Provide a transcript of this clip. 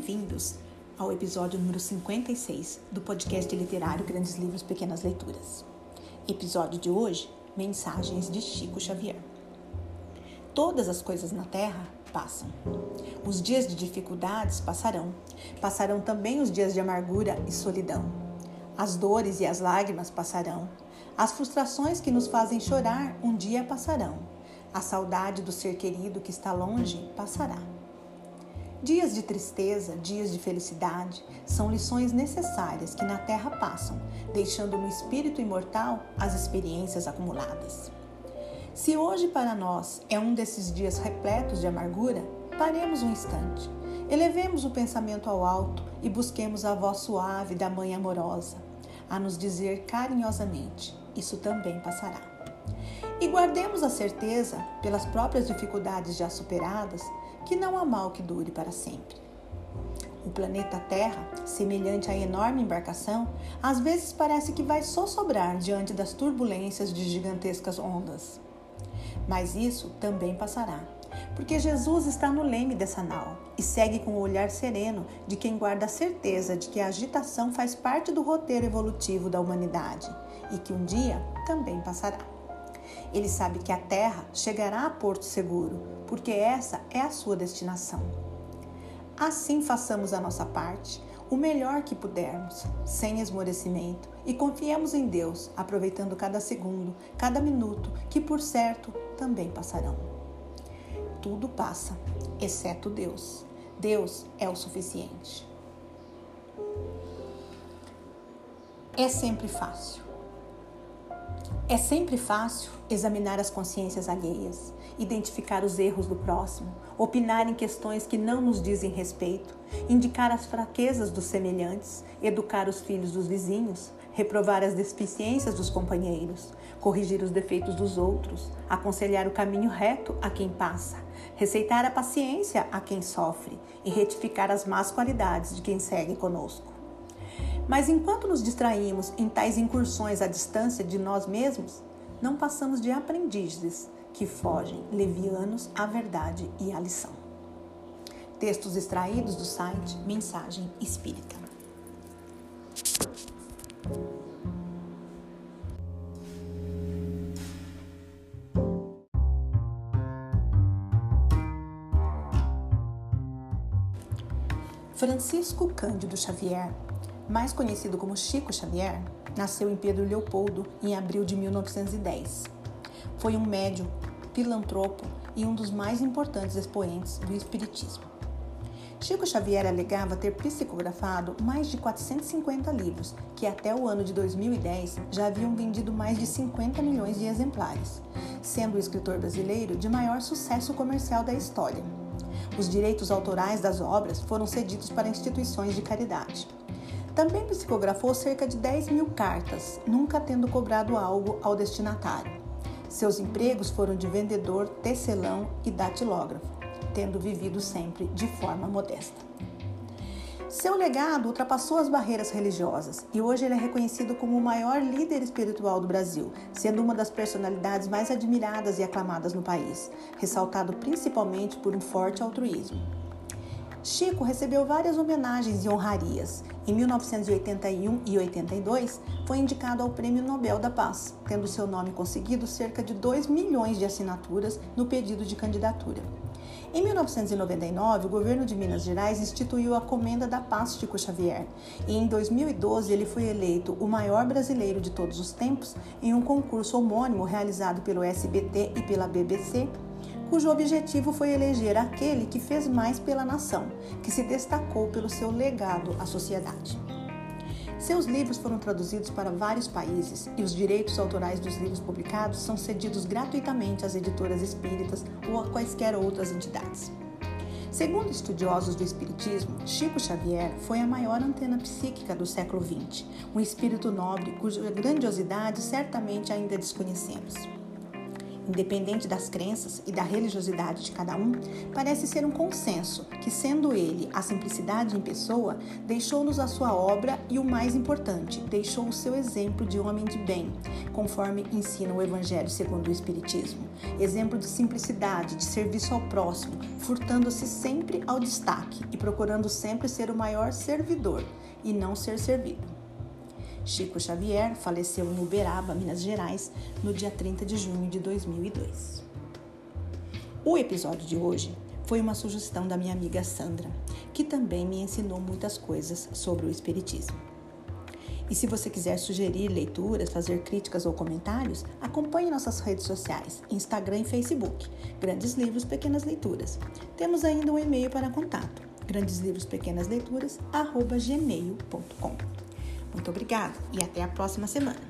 Bem-vindos ao episódio número 56 do podcast literário Grandes Livros Pequenas Leituras. Episódio de hoje: Mensagens de Chico Xavier. Todas as coisas na Terra passam. Os dias de dificuldades passarão. Passarão também os dias de amargura e solidão. As dores e as lágrimas passarão. As frustrações que nos fazem chorar um dia passarão. A saudade do ser querido que está longe passará. Dias de tristeza, dias de felicidade, são lições necessárias que na Terra passam, deixando no espírito imortal as experiências acumuladas. Se hoje para nós é um desses dias repletos de amargura, paremos um instante, elevemos o pensamento ao alto e busquemos a voz suave da Mãe amorosa, a nos dizer carinhosamente: Isso também passará. E guardemos a certeza, pelas próprias dificuldades já superadas, que não há mal que dure para sempre. O planeta Terra, semelhante à enorme embarcação, às vezes parece que vai só sobrar diante das turbulências de gigantescas ondas. Mas isso também passará, porque Jesus está no leme dessa nau e segue com o olhar sereno de quem guarda a certeza de que a agitação faz parte do roteiro evolutivo da humanidade e que um dia também passará. Ele sabe que a terra chegará a porto seguro, porque essa é a sua destinação. Assim façamos a nossa parte, o melhor que pudermos, sem esmorecimento, e confiemos em Deus, aproveitando cada segundo, cada minuto, que por certo também passarão. Tudo passa, exceto Deus. Deus é o suficiente. É sempre fácil. É sempre fácil examinar as consciências alheias, identificar os erros do próximo, opinar em questões que não nos dizem respeito, indicar as fraquezas dos semelhantes, educar os filhos dos vizinhos, reprovar as deficiências dos companheiros, corrigir os defeitos dos outros, aconselhar o caminho reto a quem passa, receitar a paciência a quem sofre e retificar as más qualidades de quem segue conosco. Mas enquanto nos distraímos em tais incursões à distância de nós mesmos, não passamos de aprendizes que fogem levianos à verdade e à lição. Textos extraídos do site Mensagem Espírita. Francisco Cândido Xavier mais conhecido como Chico Xavier, nasceu em Pedro Leopoldo em abril de 1910. Foi um médium, filantropo e um dos mais importantes expoentes do Espiritismo. Chico Xavier alegava ter psicografado mais de 450 livros, que até o ano de 2010 já haviam vendido mais de 50 milhões de exemplares, sendo o escritor brasileiro de maior sucesso comercial da história. Os direitos autorais das obras foram cedidos para instituições de caridade. Também psicografou cerca de 10 mil cartas, nunca tendo cobrado algo ao destinatário. Seus empregos foram de vendedor, tecelão e datilógrafo, tendo vivido sempre de forma modesta. Seu legado ultrapassou as barreiras religiosas e hoje ele é reconhecido como o maior líder espiritual do Brasil, sendo uma das personalidades mais admiradas e aclamadas no país, ressaltado principalmente por um forte altruísmo. Chico recebeu várias homenagens e honrarias. Em 1981 e 82, foi indicado ao Prêmio Nobel da Paz, tendo seu nome conseguido cerca de 2 milhões de assinaturas no pedido de candidatura. Em 1999, o governo de Minas Gerais instituiu a Comenda da Paz Chico Xavier, e em 2012 ele foi eleito o maior brasileiro de todos os tempos em um concurso homônimo realizado pelo SBT e pela BBC cujo objetivo foi eleger aquele que fez mais pela nação, que se destacou pelo seu legado à sociedade. Seus livros foram traduzidos para vários países e os direitos autorais dos livros publicados são cedidos gratuitamente às editoras espíritas ou a quaisquer outras entidades. Segundo estudiosos do Espiritismo, Chico Xavier foi a maior antena psíquica do século XX, um espírito nobre cuja grandiosidade certamente ainda desconhecemos. Independente das crenças e da religiosidade de cada um, parece ser um consenso que, sendo ele a simplicidade em pessoa, deixou-nos a sua obra e o mais importante, deixou o seu exemplo de homem de bem, conforme ensina o Evangelho segundo o Espiritismo. Exemplo de simplicidade, de serviço ao próximo, furtando-se sempre ao destaque e procurando sempre ser o maior servidor e não ser servido. Chico Xavier faleceu em Uberaba, Minas Gerais, no dia 30 de junho de 2002. O episódio de hoje foi uma sugestão da minha amiga Sandra, que também me ensinou muitas coisas sobre o Espiritismo. E se você quiser sugerir leituras, fazer críticas ou comentários, acompanhe nossas redes sociais, Instagram e Facebook, Grandes Livros Pequenas Leituras. Temos ainda um e-mail para contato, grandeslivrospequenasleituras@gmail.com. Muito obrigada e até a próxima semana.